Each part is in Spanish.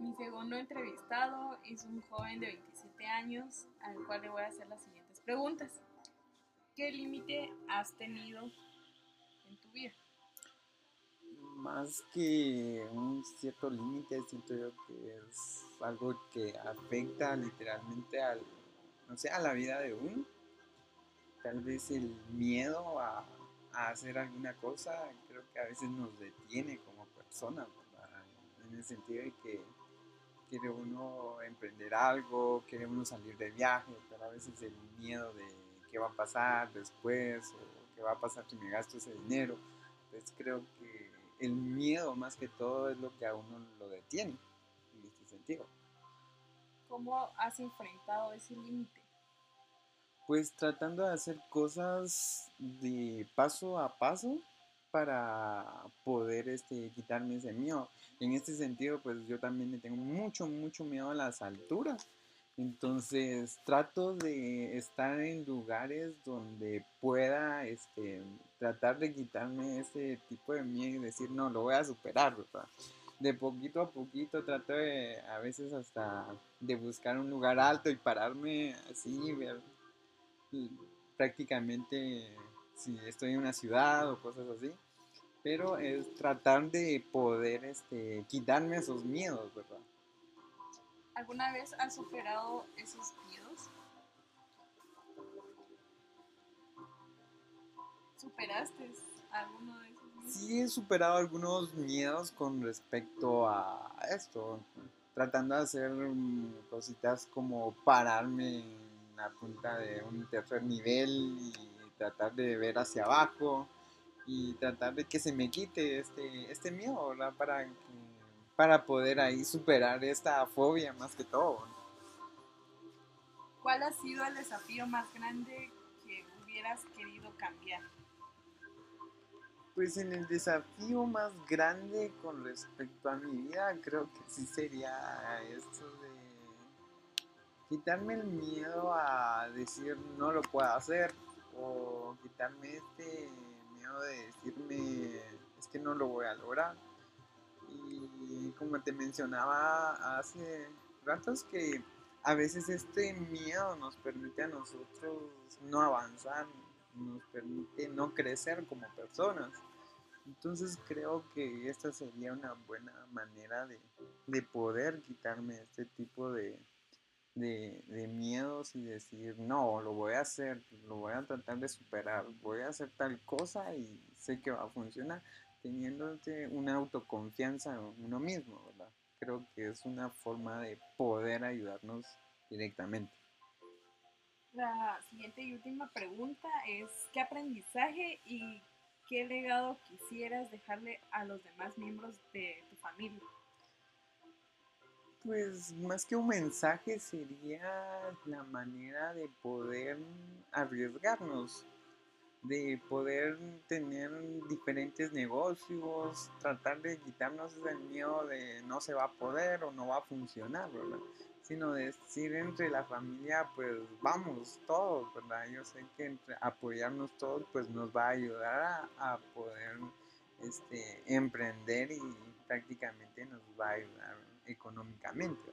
Mi segundo entrevistado es un joven de 27 años al cual le voy a hacer las siguientes preguntas. ¿Qué límite has tenido en tu vida? Más que un cierto límite, siento yo que es algo que afecta literalmente al, no sé, a la vida de uno. Tal vez el miedo a, hacer alguna cosa creo que a veces nos detiene como personas, en el sentido de que quiere uno emprender algo, quiere uno salir de viaje, pero a veces el miedo de qué va a pasar después o qué va a pasar si me gasto ese dinero, pues creo que el miedo más que todo es lo que a uno lo detiene en este sentido. ¿Cómo has enfrentado ese límite? Pues tratando de hacer cosas de paso a paso para poder este, quitarme ese miedo. En este sentido, pues yo también le tengo mucho, mucho miedo a las alturas. Entonces trato de estar en lugares donde pueda este, tratar de quitarme ese tipo de miedo y decir, no, lo voy a superar. De poquito a poquito trato de, a veces hasta de buscar un lugar alto y pararme así, ver prácticamente si estoy en una ciudad o cosas así. Pero es tratar de poder este, quitarme esos miedos, ¿verdad? ¿Alguna vez has superado esos miedos? ¿Superaste alguno de esos miedos? Sí, he superado algunos miedos con respecto a esto. Tratando de hacer mm, cositas como pararme en la punta de un tercer nivel y tratar de ver hacia abajo y tratar de que se me quite este, este miedo, ¿verdad? Para que para poder ahí superar esta fobia más que todo. ¿Cuál ha sido el desafío más grande que hubieras querido cambiar? Pues en el desafío más grande con respecto a mi vida, creo que sí sería esto de quitarme el miedo a decir no lo puedo hacer o quitarme este miedo de decirme es que no lo voy a lograr y como te mencionaba hace ratos que a veces este miedo nos permite a nosotros no avanzar, nos permite no crecer como personas. Entonces creo que esta sería una buena manera de, de poder quitarme este tipo de, de, de, miedos y decir, no, lo voy a hacer, lo voy a tratar de superar, voy a hacer tal cosa y sé que va a funcionar teniendo una autoconfianza en uno mismo, ¿verdad? Creo que es una forma de poder ayudarnos directamente. La siguiente y última pregunta es, ¿qué aprendizaje y qué legado quisieras dejarle a los demás miembros de tu familia? Pues más que un mensaje sería la manera de poder arriesgarnos, de poder tener diferentes negocios, tratar de quitarnos el miedo de no se va a poder o no va a funcionar, ¿verdad? Sino decir entre la familia, pues vamos todos, ¿verdad? Yo sé que entre apoyarnos todos, pues nos va a ayudar a, poder este, emprender y prácticamente nos va a ayudar económicamente.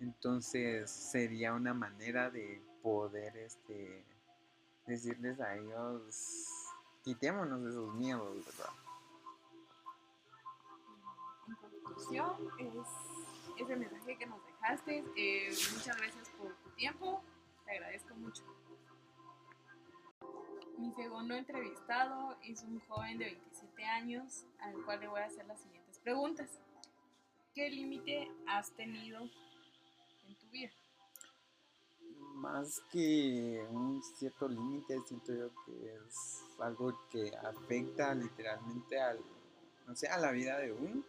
Entonces sería una manera de poder este, decirles a ellos, quitémonos de esos miedos, ¿verdad? En conclusión, es ese mensaje que nos dejaste. Muchas gracias por tu tiempo, te agradezco mucho. Mi segundo entrevistado es un joven de 27 años al cual le voy a hacer las siguientes preguntas. ¿Qué límite has tenido en tu vida? más que un cierto límite, siento yo que es algo que afecta literalmente al, no sé, a la vida de uno.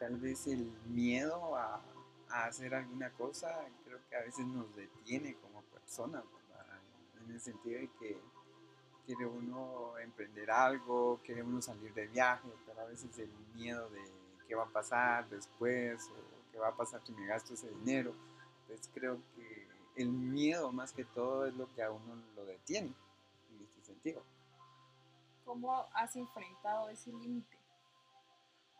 Tal vez el miedo a, a hacer alguna cosa creo que a veces nos detiene como personas, en el sentido de que quiere uno emprender algo, quiere uno salir de viaje, pero a veces el miedo de qué va a pasar después o qué va a pasar si me gasto ese dinero, pues creo que el miedo más que todo es lo que a uno lo detiene en este sentido. ¿Cómo has enfrentado ese límite?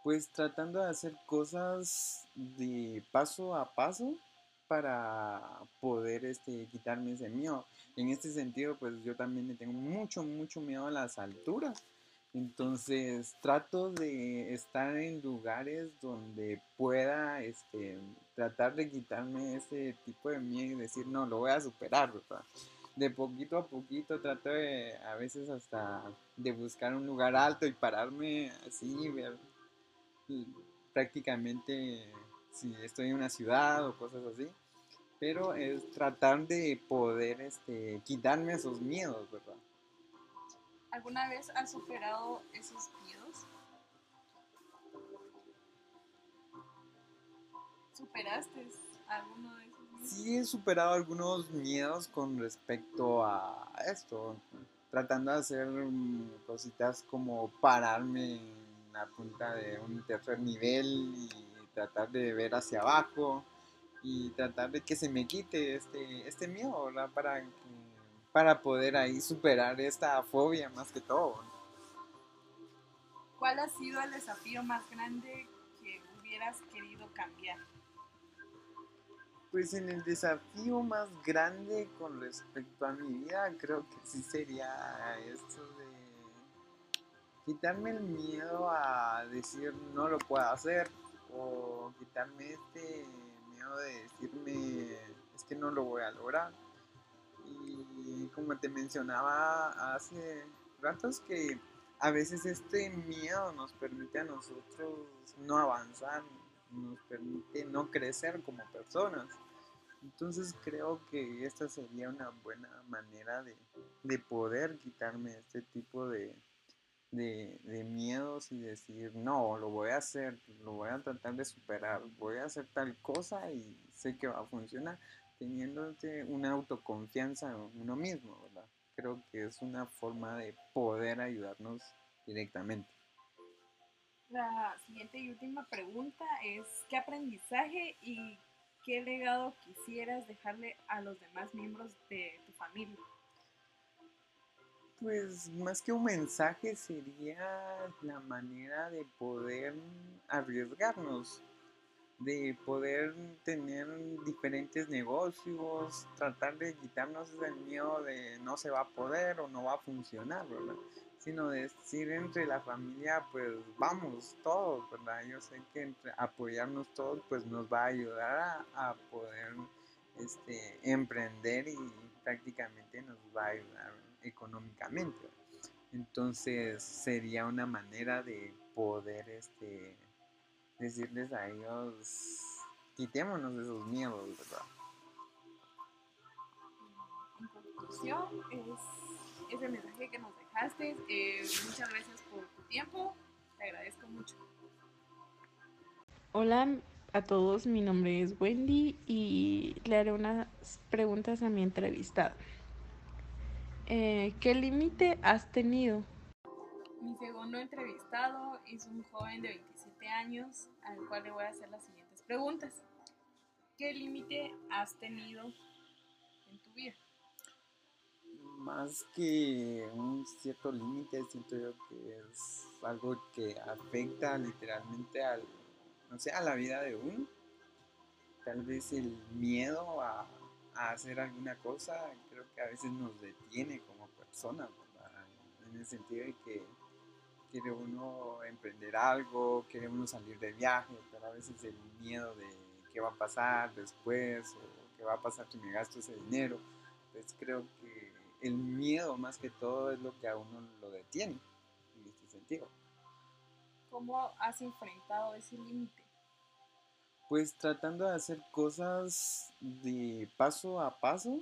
Pues tratando de hacer cosas de paso a paso para poder este, quitarme ese miedo. En este sentido, pues yo también le tengo mucho, mucho miedo a las alturas. Entonces trato de estar en lugares donde pueda este, tratar de quitarme ese tipo de miedo y decir, no, lo voy a superar, ¿verdad? De poquito a poquito trato de, a veces hasta de buscar un lugar alto y pararme así, ver prácticamente si estoy en una ciudad o cosas así. Pero es tratar de poder este, quitarme esos miedos, ¿verdad? ¿Alguna vez has superado esos miedos? ¿Superaste alguno de esos miedos? Sí, he superado algunos miedos con respecto a esto, tratando de hacer mm, cositas como pararme en la punta de un tercer nivel y tratar de ver hacia abajo y tratar de que se me quite este, este miedo. Para que para poder ahí superar esta fobia más que todo. ¿Cuál ha sido el desafío más grande que hubieras querido cambiar? Pues en el desafío más grande con respecto a mi vida, creo que sí sería esto de quitarme el miedo a decir no lo puedo hacer o quitarme este miedo de decirme es que no lo voy a lograr y como te mencionaba hace ratos que a veces este miedo nos permite a nosotros no avanzar, nos permite no crecer como personas. Entonces creo que esta sería una buena manera de, de poder quitarme este tipo de, de, miedos y decir, no, lo voy a hacer, lo voy a tratar de superar, voy a hacer tal cosa y sé que va a funcionar teniendo una autoconfianza en uno mismo, ¿verdad? Creo que es una forma de poder ayudarnos directamente. La siguiente y última pregunta es, ¿qué aprendizaje y qué legado quisieras dejarle a los demás miembros de tu familia? Pues más que un mensaje sería la manera de poder arriesgarnos, de poder tener diferentes negocios, tratar de quitarnos el miedo de no se va a poder o no va a funcionar, ¿verdad? Sino decir entre la familia, pues vamos todos, ¿verdad? Yo sé que apoyarnos todos, pues nos va a ayudar a, poder este, emprender y prácticamente nos va a ayudar económicamente. Entonces sería una manera de poder este, decirles a ellos, quitémonos de esos miedos, ¿verdad? En conclusión, es ese mensaje que nos dejaste. Eh, muchas gracias por tu tiempo, te agradezco mucho. Hola a todos, mi nombre es Wendy y le haré unas preguntas a mi entrevistado. Eh, ¿Qué límite has tenido? Mi segundo entrevistado es un joven de 27 años al cual le voy a hacer las siguientes preguntas. ¿Qué límite has tenido en tu vida? Más que un cierto límite, siento yo que es algo que afecta literalmente al, no sé, a la vida de uno. Tal vez el miedo a, a hacer alguna cosa creo que a veces nos detiene como personas, en el sentido de que quiere uno emprender algo, quiere uno salir de viaje, pero a veces el miedo de qué va a pasar después o qué va a pasar si me gasto ese dinero, pues creo que el miedo más que todo es lo que a uno lo detiene en este sentido. ¿Cómo has enfrentado ese límite? Pues tratando de hacer cosas de paso a paso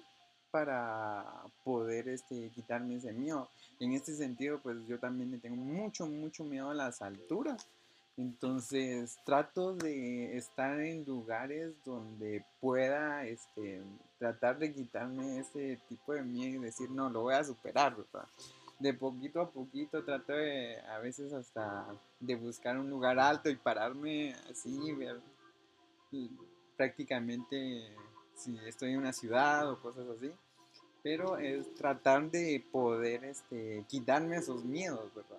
para poder este, quitarme ese miedo. En este sentido, pues yo también le tengo mucho, mucho miedo a las alturas. Entonces trato de estar en lugares donde pueda este, tratar de quitarme ese tipo de miedo y decir, no, lo voy a superar. De poquito a poquito trato de, a veces hasta de buscar un lugar alto y pararme así, ver prácticamente si estoy en una ciudad o cosas así pero es tratar de poder este, quitarme esos miedos, ¿verdad?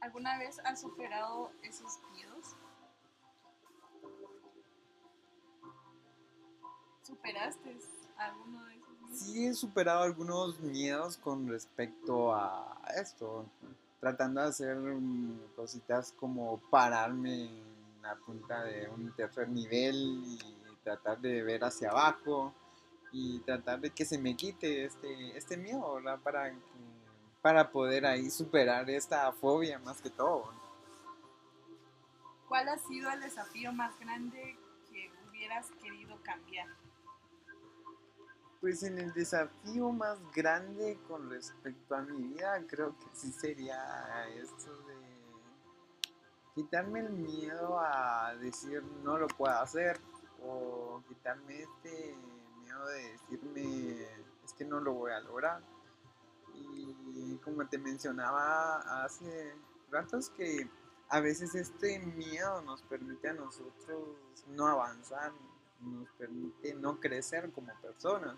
¿Alguna vez has superado esos miedos? ¿Superaste alguno de esos miedos? Sí he superado algunos miedos con respecto a esto, tratando de hacer mm, cositas como pararme en la punta de un tercer nivel y tratar de ver hacia abajo y tratar de que se me quite este, este miedo, ¿verdad? Para, para poder ahí superar esta fobia más que todo. ¿Cuál ha sido el desafío más grande que hubieras querido cambiar? Pues en el desafío más grande con respecto a mi vida, creo que sí sería esto de quitarme el miedo a decir no lo puedo hacer o quitarme este de decirme es que no lo voy a lograr. Y como te mencionaba hace ratos que a veces este miedo nos permite a nosotros no avanzar, nos permite no crecer como personas.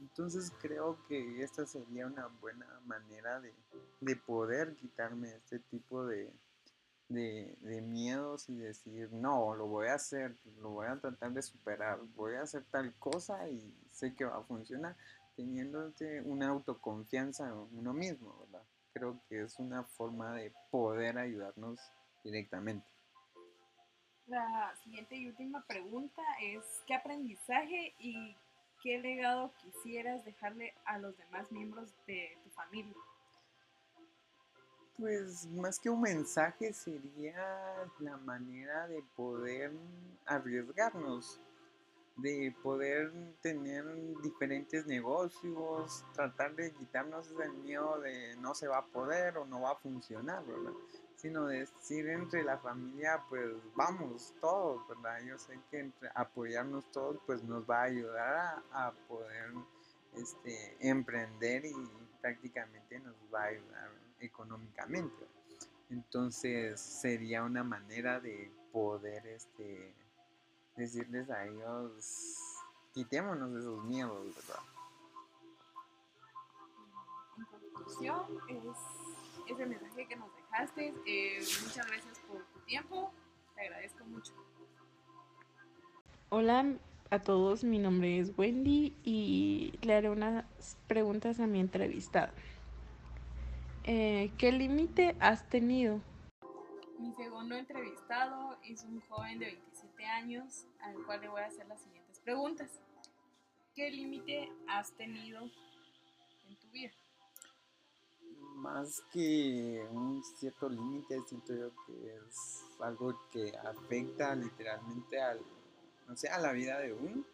Entonces creo que esta sería una buena manera de, poder quitarme este tipo de, de, miedos y decir, no, lo voy a hacer, lo voy a tratar de superar, voy a hacer tal cosa y sé que va a funcionar, teniendo una autoconfianza en uno mismo, ¿verdad? Creo que es una forma de poder ayudarnos directamente. La siguiente y última pregunta es, ¿qué aprendizaje y qué legado quisieras dejarle a los demás miembros de tu familia? Pues más que un mensaje sería la manera de poder arriesgarnos, de poder tener diferentes negocios, tratar de quitarnos el miedo de no se va a poder o no va a funcionar, ¿verdad? Sino decir entre la familia, pues vamos todos, ¿verdad? Yo sé que entre apoyarnos todos, pues nos va a ayudar a, poder este, emprender y prácticamente nos va a ayudar económicamente. Entonces sería una manera de poder este, decirles a ellos, quitémonos de esos miedos, ¿verdad? En conclusión, es ese mensaje que nos dejaste. Eh, muchas gracias por tu tiempo. Te agradezco mucho. Hola a todos, mi nombre es Wendy y le haré unas preguntas a mi entrevistado. Eh, ¿Qué límite has tenido? Mi segundo entrevistado es un joven de 27 años al cual le voy a hacer las siguientes preguntas. ¿Qué límite has tenido en tu vida? Más que un cierto límite, siento yo que es algo que afecta literalmente al, no sé, a la vida de uno.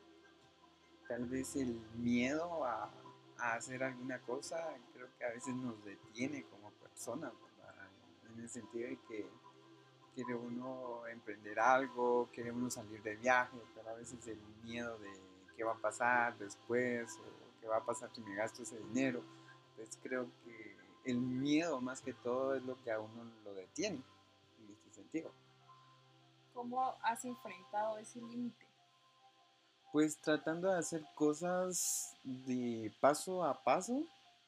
Tal vez el miedo a hacer alguna cosa, creo que a veces nos detiene como personas, En el sentido de que quiere uno emprender algo, quiere uno salir de viaje, pero a veces el miedo de qué va a pasar después o qué va a pasar si me gasto ese dinero. Entonces creo que el miedo más que todo es lo que a uno lo detiene en este sentido. ¿Cómo has enfrentado ese límite? Pues tratando de hacer cosas de paso a paso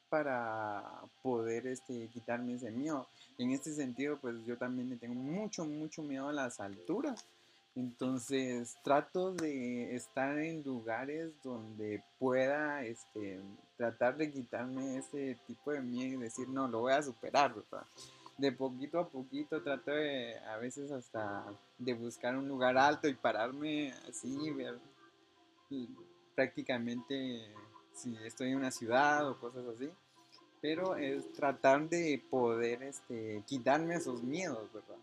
para poder este, quitarme ese miedo. En este sentido, pues yo también le tengo mucho, mucho miedo a las alturas. Entonces trato de estar en lugares donde pueda este, tratar de quitarme ese tipo de miedo y decir, no, lo voy a superar, De poquito a poquito trato de, a veces hasta de buscar un lugar alto y pararme así, ver prácticamente si estoy en una ciudad o cosas así. Pero es tratar de poder este, quitarme esos miedos, ¿verdad?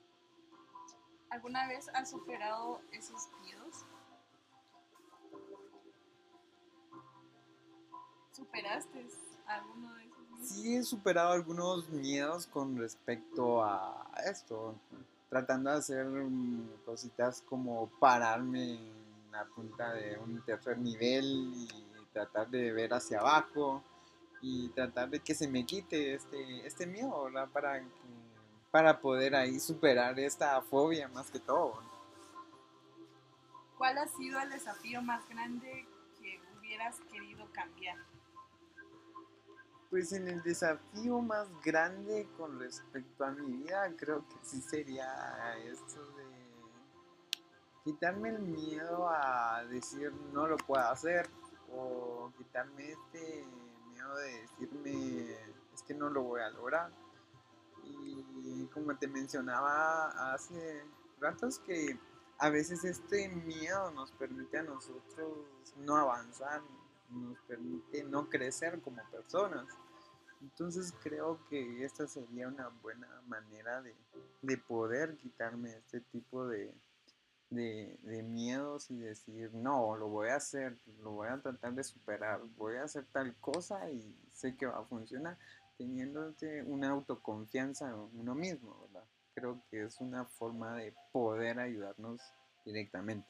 ¿Alguna vez has superado esos miedos? ¿Superaste alguno de? Sí, he superado algunos miedos con respecto a esto, tratando de hacer cositas como pararme la punta de un tercer nivel y tratar de ver hacia abajo y tratar de que se me quite este, este miedo. Para, para poder ahí superar esta fobia más que todo. ¿Cuál ha sido el desafío más grande que hubieras querido cambiar? Pues en el desafío más grande con respecto a mi vida, creo que sí sería esto de quitarme el miedo a decir no lo puedo hacer o quitarme este miedo de decirme es que no lo voy a lograr. Y como te mencionaba hace ratos que a veces este miedo nos permite a nosotros no avanzar, nos permite no crecer como personas. Entonces creo que esta sería una buena manera de, de poder quitarme este tipo de, de, miedos y decir, no, lo voy a hacer, lo voy a tratar de superar, voy a hacer tal cosa y sé que va a funcionar, teniendo una autoconfianza en uno mismo, ¿verdad? Creo que es una forma de poder ayudarnos directamente.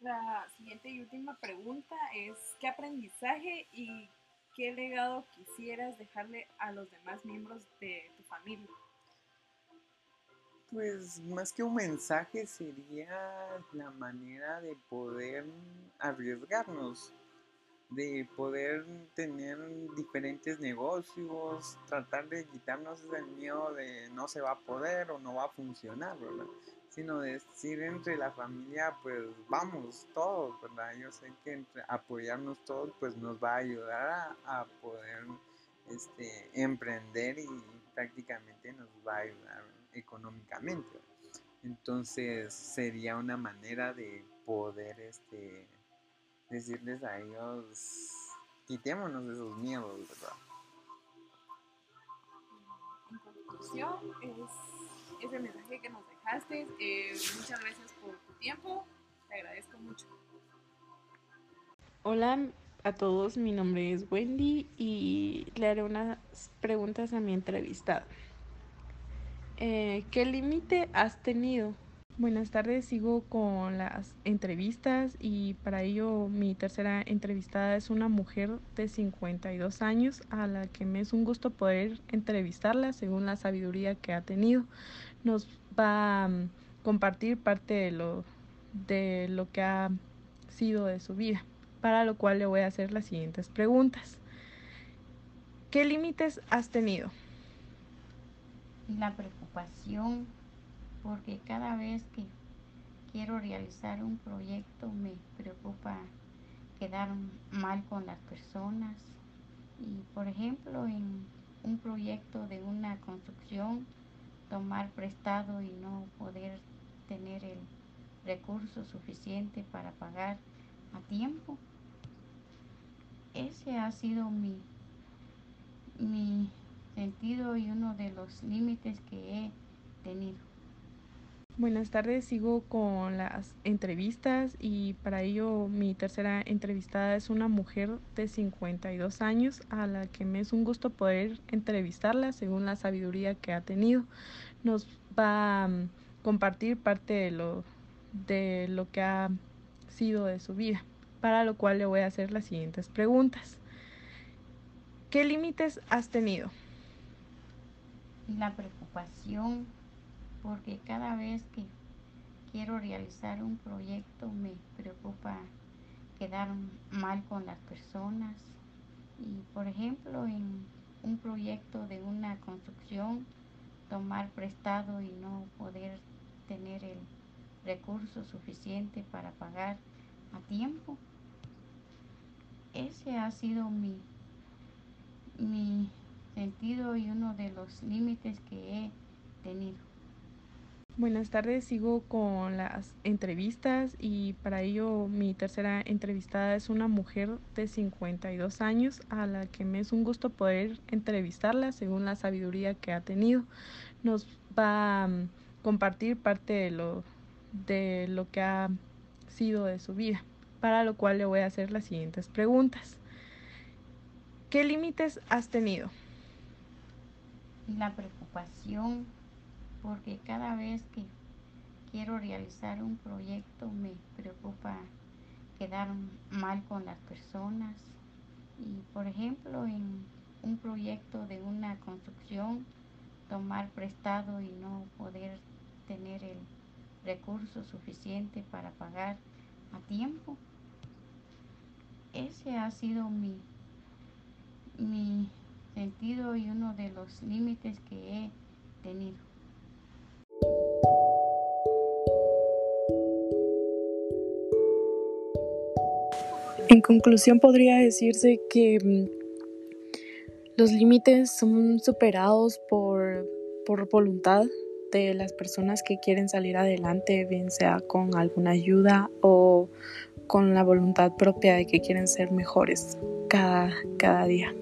La siguiente y última pregunta es, ¿qué aprendizaje y qué legado quisieras dejarle a los demás miembros de tu familia? Pues más que un mensaje sería la manera de poder arriesgarnos, de poder tener diferentes negocios, tratar de quitarnos el miedo de no se va a poder o no va a funcionar, ¿verdad? Sino decir entre la familia, pues vamos todos, ¿verdad? Yo sé que entre apoyarnos todos, pues nos va a ayudar a, poder este, emprender y prácticamente nos va a ayudar económicamente. Entonces sería una manera de poder este, decirles a ellos, quitémonos de esos miedos, ¿verdad? En conclusión, es ese mensaje que nos dejaste. Eh, muchas gracias por tu tiempo, te agradezco mucho. Hola a todos, mi nombre es Wendy y le haré unas preguntas a mi entrevistado. Eh, ¿Qué límite has tenido? Buenas tardes, sigo con las entrevistas y para ello mi tercera entrevistada es una mujer de 52 años a la que me es un gusto poder entrevistarla según la sabiduría que ha tenido. Nos va a mm, compartir parte de lo, de lo que ha sido de su vida, para lo cual le voy a hacer las siguientes preguntas. ¿Qué límites has tenido? La preocupación porque cada vez que quiero realizar un proyecto me preocupa quedar mal con las personas y por ejemplo en un proyecto de una construcción tomar prestado y no poder tener el recurso suficiente para pagar a tiempo. Ese ha sido mi, mi sentido y uno de los límites que he tenido. Buenas tardes, sigo con las entrevistas y para ello mi tercera entrevistada es una mujer de 52 años a la que me es un gusto poder entrevistarla según la sabiduría que ha tenido. Nos va a mm, compartir parte de lo, de lo que ha sido de su vida, para lo cual le voy a hacer las siguientes preguntas. ¿Qué límites has tenido? La preocupación porque cada vez que quiero realizar un proyecto me preocupa quedar mal con las personas y por ejemplo en un proyecto de una construcción tomar prestado y no poder tener el recurso suficiente para pagar a tiempo. Ese ha sido mi, mi sentido y uno de los límites que he tenido. Buenas tardes, sigo con las entrevistas y para ello mi tercera entrevistada es una mujer de 52 años a la que me es un gusto poder entrevistarla según la sabiduría que ha tenido. Nos va a mm, compartir parte de lo, de lo que ha sido de su vida, para lo cual le voy a hacer las siguientes preguntas. ¿Qué límites has tenido? La preocupación porque cada vez que quiero realizar un proyecto me preocupa quedar mal con las personas y por ejemplo en un proyecto de una construcción tomar prestado y no poder tener el recurso suficiente para pagar a tiempo. Ese ha sido mi, mi sentido y uno de los límites que he tenido. En conclusión podría decirse que mm, los límites son superados por, por voluntad de las personas que quieren salir adelante, bien sea con alguna ayuda o con la voluntad propia de que quieren ser mejores cada, cada día.